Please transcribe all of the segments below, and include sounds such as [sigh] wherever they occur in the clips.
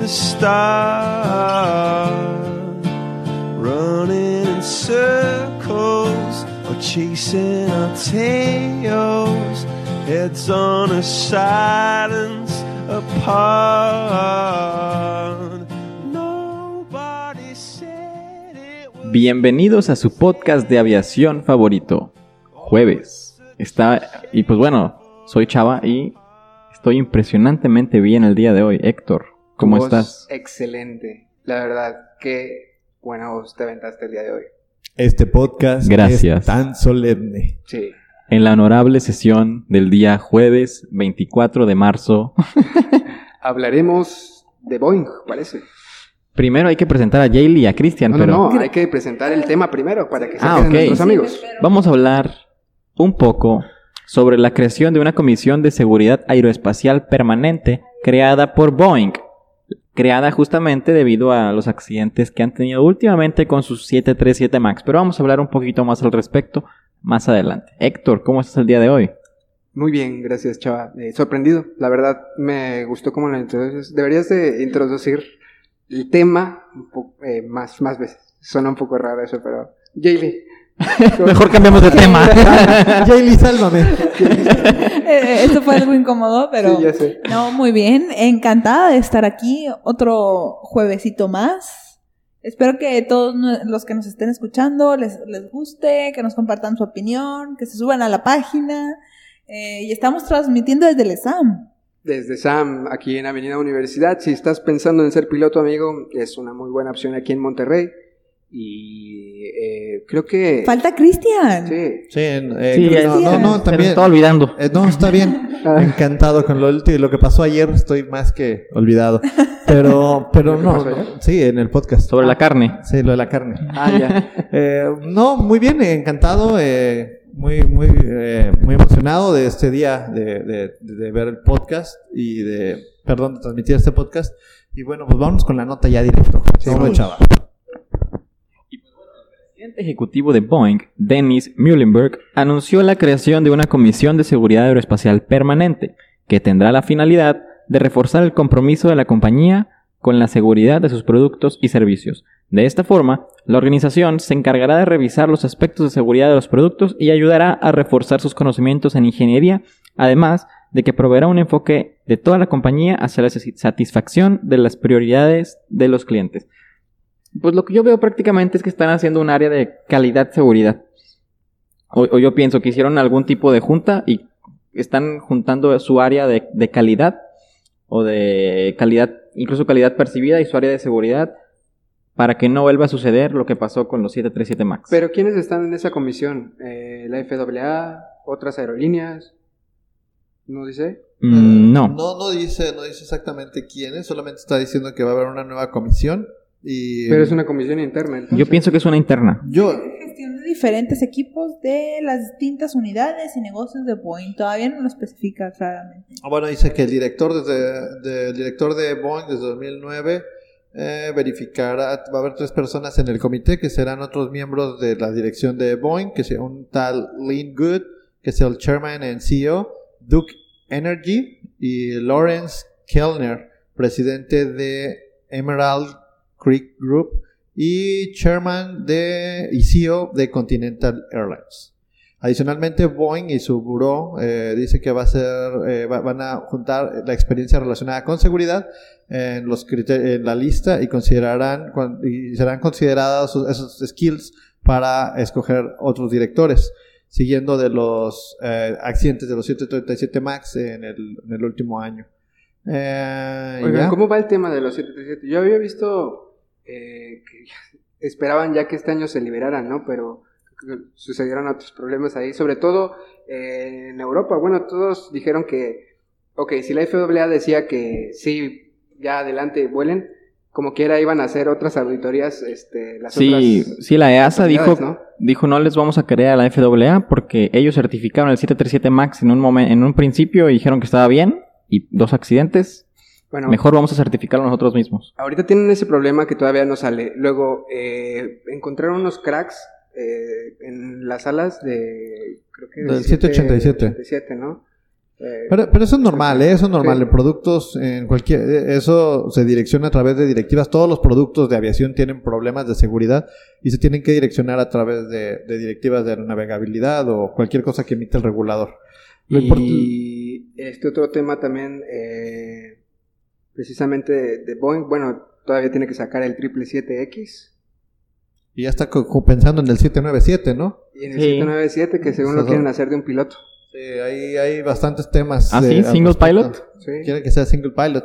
the start. Running in circles or chasing our tails. Bienvenidos a su podcast de aviación favorito, Jueves. Está, y pues bueno, soy Chava y estoy impresionantemente bien el día de hoy. Héctor, ¿cómo voz estás? Excelente. La verdad, qué buena voz te aventaste el día de hoy. Este podcast Gracias. es tan solemne. Sí. En la honorable sesión del día jueves 24 de marzo. [laughs] Hablaremos de Boeing, parece. Primero hay que presentar a Jaylee y a Christian, No, pero no, no, hay que presentar el tema primero para que se Ah, queden ok. nuestros amigos. vamos a hablar un poco sobre la creación de una comisión de seguridad aeroespacial permanente creada por Boeing. Creada justamente debido a los accidentes que han tenido últimamente con sus 737 MAX. Pero vamos a hablar un poquito más al respecto más adelante. Héctor, ¿cómo estás el día de hoy? Muy bien, gracias, Chava. Eh, sorprendido. La verdad, me gustó cómo lo introduces. Deberías de introducir el tema un eh, más, más veces. Suena un poco raro eso, pero... Jaylee. [laughs] Mejor cambiamos de tema. [laughs] [laughs] Jaylee, sálvame. [laughs] Eh, Esto fue algo incómodo, pero Sí, ya sé. no, muy bien. Encantada de estar aquí otro juevesito más. Espero que todos los que nos estén escuchando les, les guste, que nos compartan su opinión, que se suban a la página. Eh, y estamos transmitiendo desde el ESAM. Desde Sam, aquí en Avenida Universidad. Si estás pensando en ser piloto, amigo, es una muy buena opción aquí en Monterrey. Y eh, creo que... Falta Cristian. Sí. Sí, eh, Sí, no, no, también. estaba olvidando. Eh, no, está bien. [laughs] Encantado con lo, lo que pasó ayer. Estoy más que olvidado. Pero, pero ¿Lo que no. Sí, en el podcast. Sobre la carne. Sí, lo de la carne. Ah, ya. [laughs] Eh, no, muy bien, encantado, eh, muy, muy, eh, muy emocionado de este día, de, de- de ver el podcast y de, perdón, de transmitir este podcast. Y bueno, pues vámonos con la nota ya directo. Vamos, chava. Presidente ejecutivo de Boeing, Dennis Muhlenberg, anunció la creación de una comisión de seguridad aeroespacial permanente, que tendrá la finalidad de reforzar el compromiso de la compañía con la seguridad de sus productos y servicios. De esta forma, la organización se encargará de revisar los aspectos de seguridad de los productos y ayudará a reforzar sus conocimientos en ingeniería, además de que proveerá un enfoque de toda la compañía hacia la satisfacción de las prioridades de los clientes. Pues lo que yo veo prácticamente es que están haciendo un área de calidad-seguridad. O, o yo pienso que hicieron algún tipo de junta y están juntando su área de, de calidad o de calidad, incluso calidad percibida y su área de seguridad para que no vuelva a suceder lo que pasó con los 737 MAX. Pero ¿quiénes están en esa comisión? Eh, ¿La FAA? ¿Otras aerolíneas? ¿No dice? Mm, no. No, no dice, no dice exactamente quién es, solamente está diciendo que va a haber una nueva comisión y Pero es una comisión interna. entonces. Yo pienso que es una interna. yo Gestión de diferentes equipos de las distintas unidades y negocios de Boeing. Todavía no lo especifica claramente. Ah, Bueno, dice que el director desde de- el director de Boeing desde 2009 eh, verificará, va a haber tres personas en el comité que serán otros miembros de la dirección de Boeing, que sea un tal Lynn Good, que es el chairman and CEO, Duke Energy y Lawrence Kellner, presidente de Emerald Creek Group y chairman de y CEO de Continental Airlines. Adicionalmente, Boeing y su buró eh, dice que va a ser, eh, va- van a juntar la experiencia relacionada con seguridad en, los en la lista y considerarán y serán considerados esos, skills para escoger otros directores, siguiendo de los eh, accidentes de los 737 MAX en el, en el último año. Eh, Oigan. ¿cómo va el tema de los 737? Yo había visto eh, que [laughs] esperaban ya que este año se liberaran, ¿no? Pero sucedieron otros problemas ahí, sobre todo eh, en Europa. Bueno, todos dijeron que, ok, si la FAA decía que sí, ya adelante vuelen, como quiera iban a hacer otras auditorías, este, las Sí, otras sí, la EASA dijo, ¿no? dijo no les vamos a creer a la FAA porque ellos certificaron el 737 MAX en un momento, en un principio y dijeron que estaba bien y dos accidentes. Bueno, Mejor vamos a certificarlo nosotros mismos. ahorita tienen ese problema que todavía no sale. Luego, eh, encontraron unos cracks eh, en las alas de, creo que Del 787. 787, ¿no? Eh, Pero, pero eso es normal, ¿eh? Eso es normal. Sí. En productos, en cualquier, eh, eso se direcciona a través de directivas. Todos los productos de aviación tienen problemas de seguridad y se tienen que direccionar a través de, de directivas de navegabilidad o cualquier cosa que emite el regulador. Lo y este otro tema también, eh, precisamente de, de Boeing, bueno, todavía tiene que sacar el 777X y ya está pensando en el 797, ¿no? y en el Sí. 797 que según lo Esos quieren dos. hacer de un piloto. Sí, hay, hay bastantes temas. ¿Ah, sí? ¿Single respecto. pilot? Sí. Quieren que sea single pilot.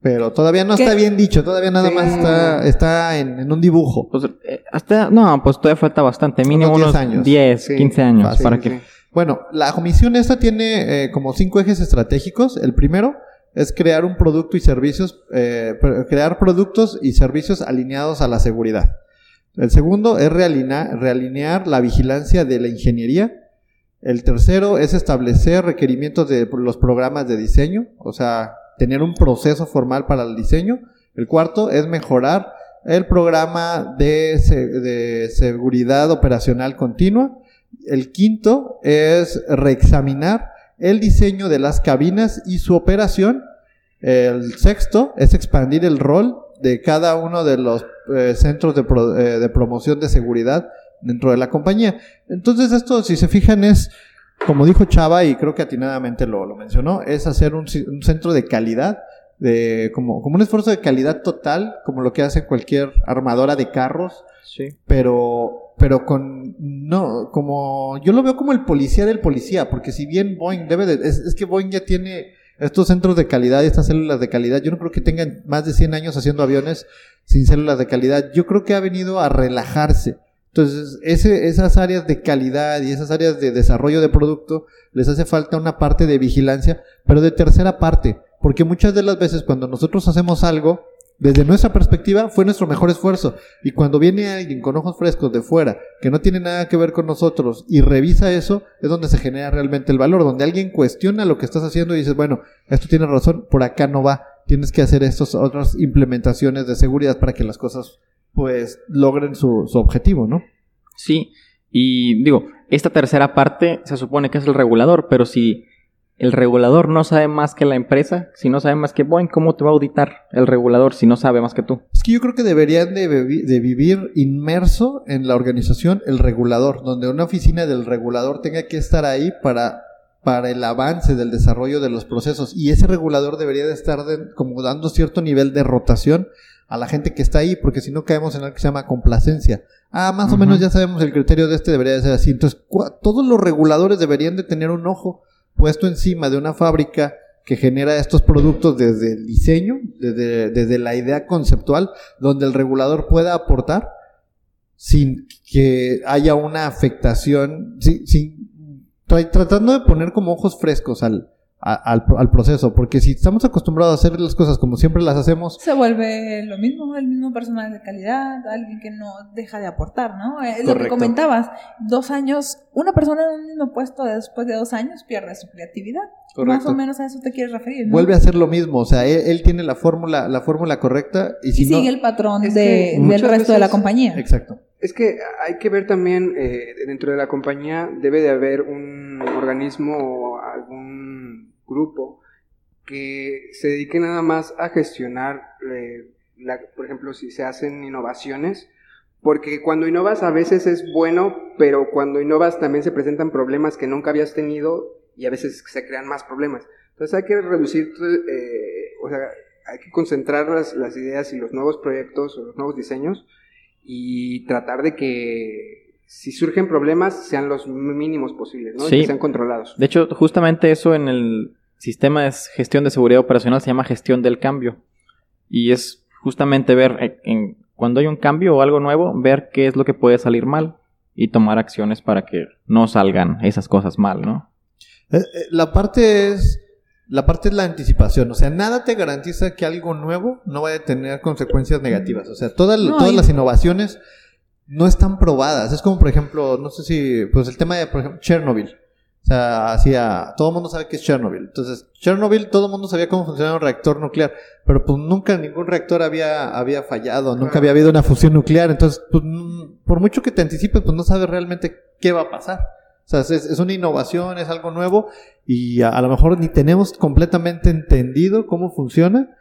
Pero todavía no ¿Qué? está bien dicho, todavía nada Sí. más está, está en, en un dibujo. Pues, eh, hasta, no, pues todavía falta bastante, mínimo Unos 10 unos años. 10, Sí, 15 años fácil, para Sí, que... sí. Bueno, la comisión esta tiene eh, como cinco ejes estratégicos. El primero es crear un producto y servicios, eh, crear productos y servicios alineados a la seguridad. El segundo es realina- realinear la vigilancia de la ingeniería. El tercero es establecer requerimientos de los programas de diseño, o sea, tener un proceso formal para el diseño. El cuarto es mejorar el programa de, de seguridad operacional continua. El quinto es reexaminar el diseño de las cabinas y su operación. El sexto es expandir el rol de cada uno de los eh, centros de, pro- eh, de promoción de seguridad dentro de la compañía. Entonces esto, si se fijan, es, como dijo Chava, y creo que atinadamente lo, lo mencionó, es hacer un, centro de calidad, de, como, como un esfuerzo de calidad total, como lo que hace cualquier armadora de carros, pero pero con no como yo lo veo como el policía del policía porque si bien Boeing debe de es, que Boeing ya tiene estos centros de calidad estas células de calidad yo no creo que tengan más de 100 años haciendo aviones sin células de calidad yo creo que ha venido a relajarse. Entonces ese, esas áreas de calidad y esas áreas de desarrollo de producto les hace falta una parte de vigilancia pero de tercera parte porque muchas de las veces cuando nosotros hacemos algo desde nuestra perspectiva fue nuestro mejor esfuerzo. Y cuando viene alguien con ojos frescos de fuera que no tiene nada que ver con nosotros y revisa eso es donde se genera realmente el valor donde alguien cuestiona lo que estás haciendo y dices bueno esto tiene razón por acá no va. Tienes que hacer estas otras implementaciones de seguridad para que las cosas pues logren su, su objetivo no Sí, y digo, esta tercera parte se supone que es el regulador, pero si el regulador no sabe más que la empresa, si no sabe más que Boeing, ¿cómo te va a auditar el regulador si no sabe más que tú? Es que yo creo que deberían de, de vivir inmerso en la organización el regulador, donde una oficina del regulador tenga que estar ahí para, para el avance del desarrollo de los procesos. Y ese regulador debería de estar de- como dando cierto nivel de rotación a la gente que está ahí, porque si no caemos en algo que se llama complacencia. Ah, más o menos ya sabemos el criterio de este debería de ser así. Entonces, todos los reguladores deberían de tener un ojo puesto encima de una fábrica que genera estos productos desde el diseño, desde, desde la idea conceptual, donde el regulador pueda aportar sin que haya una afectación, sin, sin- tra- tratando de poner como ojos frescos al, a- al, al proceso, porque si estamos acostumbrados a hacer las cosas como siempre las hacemos, Se vuelve lo mismo, el mismo personal de calidad, alguien que no deja de aportar, ¿no? Es lo que Correcto. comentabas, dos años, una persona en un mismo puesto después de dos años pierde su creatividad. Más Correcto. o menos a eso te quieres referir, ¿no? vuelve a hacer lo mismo, o sea, él, él tiene la fórmula, la fórmula correcta y si y no, sigue el patrón de- del resto de la veces- compañía. exacto. Es que hay que ver también, eh, dentro de la compañía debe de haber un organismo grupo que se dedique nada más a gestionar, eh, la- por ejemplo, si se hacen innovaciones, porque cuando innovas a veces es bueno, pero cuando innovas también se presentan problemas que nunca habías tenido y a veces se crean más problemas. Entonces hay que reducir, eh, o sea, hay que concentrar las, las ideas y los nuevos proyectos o los nuevos diseños y tratar de que si surgen problemas sean los mínimos posibles, ¿no? Y Sí. Que sean controlados. De hecho, justamente eso en el sistema de gestión de seguridad operacional se llama gestión del cambio. Y es justamente ver eh, en- cuando hay un cambio o algo nuevo, ver qué es lo que puede salir mal y tomar acciones para que no salgan esas cosas mal, ¿no? Eh, eh, La parte es La parte es la anticipación, o sea, nada te garantiza que algo nuevo no vaya a tener consecuencias negativas. O sea, todas, No, todas y- las innovaciones no están probadas. Es como, por ejemplo, no sé si, pues el tema de, por ejemplo, Chernobyl. O sea, hacía, todo el mundo sabe que es Chernobyl. Entonces, Chernobyl, todo el mundo sabía cómo funcionaba un reactor nuclear, pero pues nunca ningún reactor había, había fallado, nunca había habido una fusión nuclear. Entonces, pues, por mucho que te anticipes, pues no sabes realmente qué va a pasar. O sea, es, es una innovación, es algo nuevo y a, a lo mejor ni tenemos completamente entendido cómo funciona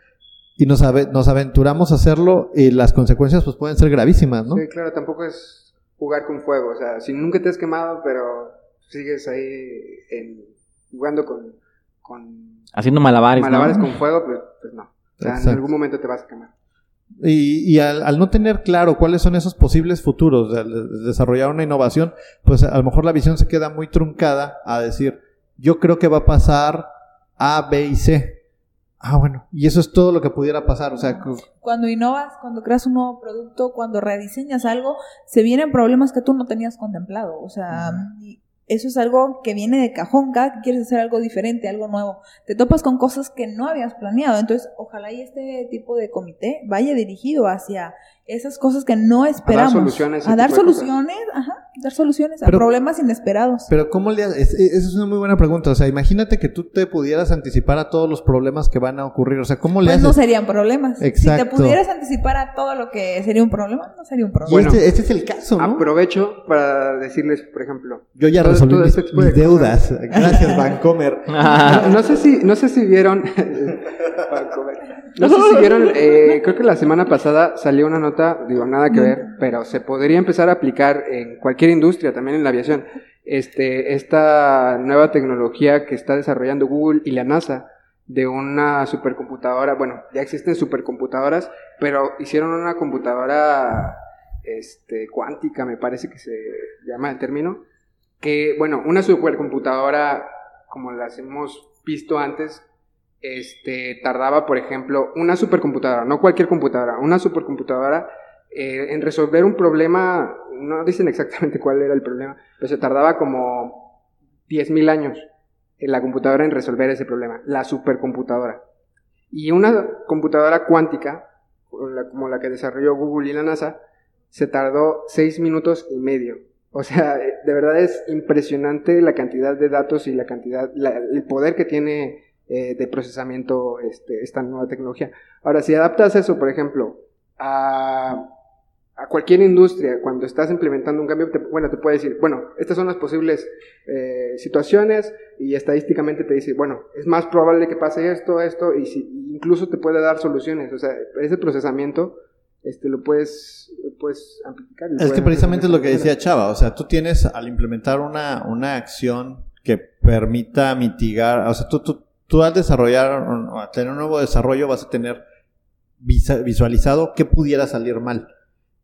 y nos, ave- nos aventuramos a hacerlo y las consecuencias pues pueden ser gravísimas, ¿no? Sí, claro, tampoco es jugar con fuego. O sea, si nunca te has quemado, pero sigues ahí en- jugando con, con Haciendo malabares, ¿no? malabares con fuego, pues, pues no. O sea, Exacto. en algún momento te vas a quemar. Y, y al, al no tener claro cuáles son esos posibles futuros de, de desarrollar una innovación, pues a lo mejor la visión se queda muy truncada a decir, yo creo que va a pasar A, B y C. Ah, bueno, y eso es todo lo que pudiera pasar, o sea, cu- Cuando innovas, cuando creas un nuevo producto, cuando rediseñas algo, se vienen problemas que tú no tenías contemplado. O sea, y eso es algo que viene de cajón. Cada que quieres hacer algo diferente, algo nuevo, te topas con cosas que no habías planeado. Entonces, ojalá y este tipo de comité vaya dirigido hacia esas cosas que no esperamos. soluciones a A dar tipo de cosas. soluciones, ajá, dar soluciones a problemas inesperados. Pero ¿cómo le haces? Esa es una muy buena pregunta. O sea, imagínate que tú te pudieras anticipar a todos los problemas que van a ocurrir. O sea, ¿cómo le Pues haces? no serían problemas. Si te Exacto. pudieras anticipar a todo lo que sería un problema, no sería un problema. Bueno, este, este es el caso, ¿no? Aprovecho para decirles, por ejemplo, Yo ya resolví todo mis, este de mis deudas. [laughs] Gracias, Vancomer. [laughs] No, no sé si, no sé si vieron. [laughs] Para comer. no sé si vieron. eh, creo que la semana pasada salió una nota, digo, nada que ver, pero se podría empezar a aplicar en cualquier industria, también en la aviación. Este, esta nueva tecnología que está desarrollando Google y la NASA de una supercomputadora. Bueno, ya existen supercomputadoras, pero hicieron una computadora este, cuántica, me parece que se llama el término que, bueno, una supercomputadora como las hemos visto antes, este, tardaba, por ejemplo, una supercomputadora, no cualquier computadora, una supercomputadora eh, en resolver un problema, no dicen exactamente [laughs] cuál era el problema, pero se tardaba como 10.000 años en la computadora en resolver ese problema, la supercomputadora. Y una computadora cuántica, como la- que desarrolló Google y la NASA, se tardó 6 minutos y medio. O sea, de verdad es impresionante la cantidad de datos y la cantidad, el poder que tiene eh, de procesamiento este, esta nueva tecnología. Ahora, si adaptas eso, por ejemplo, a, a cualquier industria, cuando estás implementando un cambio, te- bueno, te puede decir, bueno, estas son las posibles eh, situaciones y estadísticamente te dice, bueno, es más probable que pase esto, esto, y si, incluso te puede dar soluciones. O sea, ese procesamiento este, lo puedes, lo puedes amplificar. lo Es que precisamente es lo que decía Chava, o sea, tú tienes al implementar una, una acción que permita mitigar, o sea, tú, tú, tú al desarrollar, o tener un nuevo desarrollo vas a tener visualizado qué pudiera salir mal,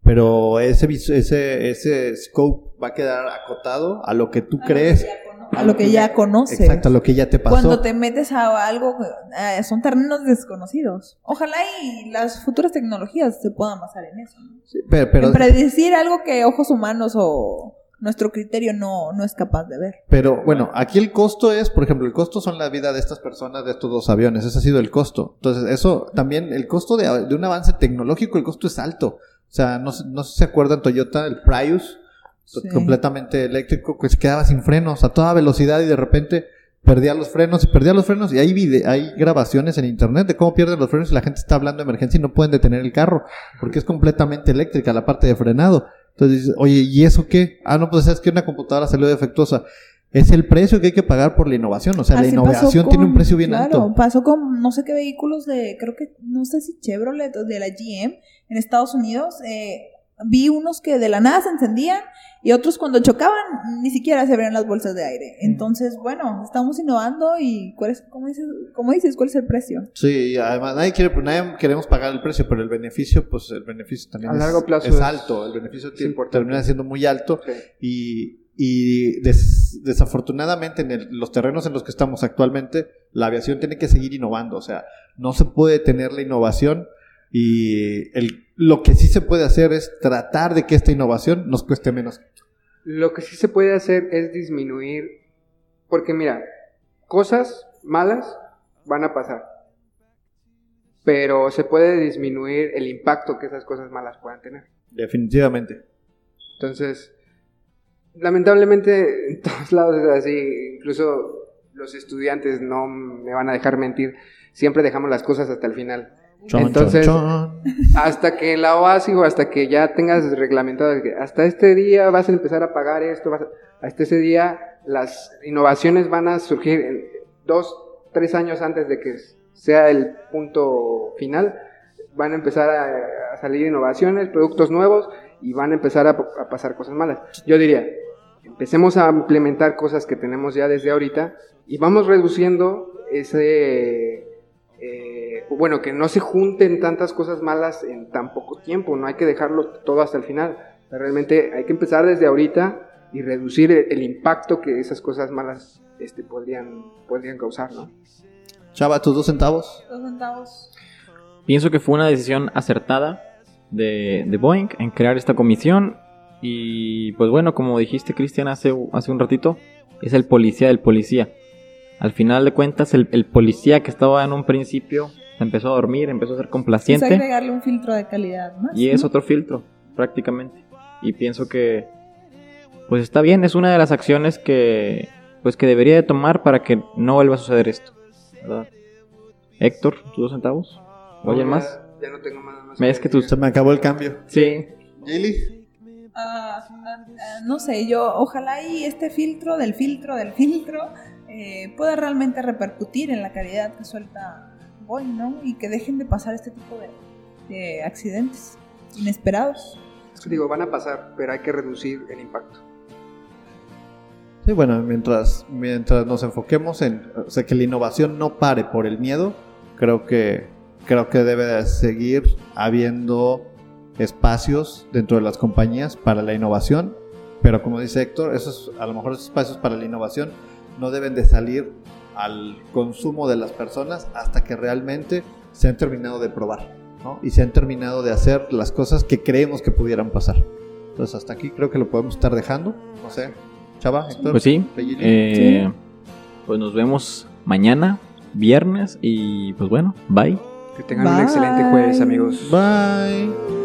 pero ese, ese, ese scope va a quedar acotado a lo que tú crees, A lo que ya conoces. exacto, a lo que ya te pasó. Cuando te metes a algo, eh, son terrenos desconocidos. Ojalá y las futuras tecnologías se puedan basar en eso. ¿no? Sí, pero, pero, en predecir algo que ojos humanos o nuestro criterio no, no es capaz de ver. Pero bueno, aquí el costo es, por ejemplo, el costo son la vida de estas personas, de estos dos aviones. Ese ha sido el costo. Entonces, eso también, el costo de, de un avance tecnológico, el costo es alto. O sea, no, no sé si se acuerdan Toyota, el Prius, Sí. completamente eléctrico, que se quedaba sin frenos a toda velocidad y de repente perdía los frenos y perdía los frenos. Y hay, vide- hay grabaciones en internet de cómo pierden los frenos y la gente está hablando de emergencia y no pueden detener el carro porque es completamente eléctrica la parte de frenado. Entonces dices, oye, ¿y eso qué? Ah, no, pues es que una computadora salió defectuosa. Es el precio que hay que pagar por la innovación. O sea, la Así pasó innovación tiene un precio bien claro, alto. Pasó con no sé qué vehículos de, creo que, no sé si Chevrolet o de la GM en Estados Unidos. eh, vi unos que de la nada se encendían y otros cuando chocaban ni siquiera se abrían las bolsas de aire. Entonces, bueno, estamos innovando y ¿cuál es, cómo, dices, cómo dices, cuál es el precio? Sí, además nadie, quiere, nadie queremos pagar el precio, pero el beneficio, pues el beneficio también A es, largo plazo es es- alto. El beneficio es tiene- importante. termina siendo muy alto. Y, y des- desafortunadamente en el- los terrenos en los que estamos actualmente, la aviación tiene que seguir innovando. O sea, no se puede tener la innovación y el, lo que sí se puede hacer es tratar de que esta innovación nos cueste menos. Lo que sí se puede hacer es disminuir, porque mira, cosas malas van a pasar. Pero se puede disminuir el impacto que esas cosas malas puedan tener. Definitivamente. Entonces, lamentablemente en todos [laughs] lados es así, incluso los estudiantes no me van a dejar mentir, siempre dejamos las cosas hasta el final. Chon, Entonces, chon, chon. hasta que la OASI o hasta que ya tengas reglamentado hasta este día vas a empezar a pagar esto, vas a- hasta ese día las innovaciones van a surgir en dos, tres años antes de que sea el punto final, van a empezar a, a salir innovaciones, productos nuevos y van a empezar a, a pasar cosas malas. Yo diría, empecemos a implementar cosas que tenemos ya desde ahorita y vamos reduciendo ese eh, bueno, que no se junten tantas cosas malas en tan poco tiempo, no hay que dejarlo todo hasta el final. Realmente hay que empezar desde ahorita y reducir el, el impacto que esas cosas malas este, podrían, podrían causar, ¿no? Chava, tus dos centavos. Dos centavos. Pienso que fue una decisión acertada de, de Boeing en crear esta comisión. Y pues bueno, como dijiste Cristian hace, hace un ratito, es el policía del policía. Al final de cuentas, el, el policía que estaba en un principio se empezó a dormir, empezó a ser Es complaciente. agregarle un filtro de calidad más. Y es otro filtro, prácticamente. Y pienso que, pues está bien, es una de las acciones que, pues que debería de tomar para que no vuelva a suceder esto, ¿verdad? Héctor, ¿tus dos centavos? ¿Alguien Ya- más? Ya no tengo más. más Es que tus- Se me acabó el cambio. Sí. Gili. Ah, ah, ah, no sé, yo ojalá y este filtro del filtro del filtro eh, pueda realmente repercutir en la calidad que suelta Boeing, ¿no? Y que dejen de pasar este tipo de, de accidentes inesperados. Es que digo, van a pasar, pero hay que reducir el impacto. Sí, bueno, mientras, mientras nos enfoquemos en o sea, que la innovación no pare por el miedo, creo que, creo que debe de seguir habiendo espacios dentro de las compañías para la innovación, pero como dice Héctor, esos, a lo mejor esos espacios para la innovación no deben de salir al consumo de las personas hasta que realmente se han terminado de probar, ¿no? Y se han terminado de hacer las cosas que creemos que pudieran pasar. Entonces hasta aquí creo que lo podemos estar dejando, no sé, Chava, Héctor. Pues sí. Eh, Sí. Pues nos vemos mañana, viernes, y pues bueno, bye. Que tengan un excelente jueves, amigos. Bye.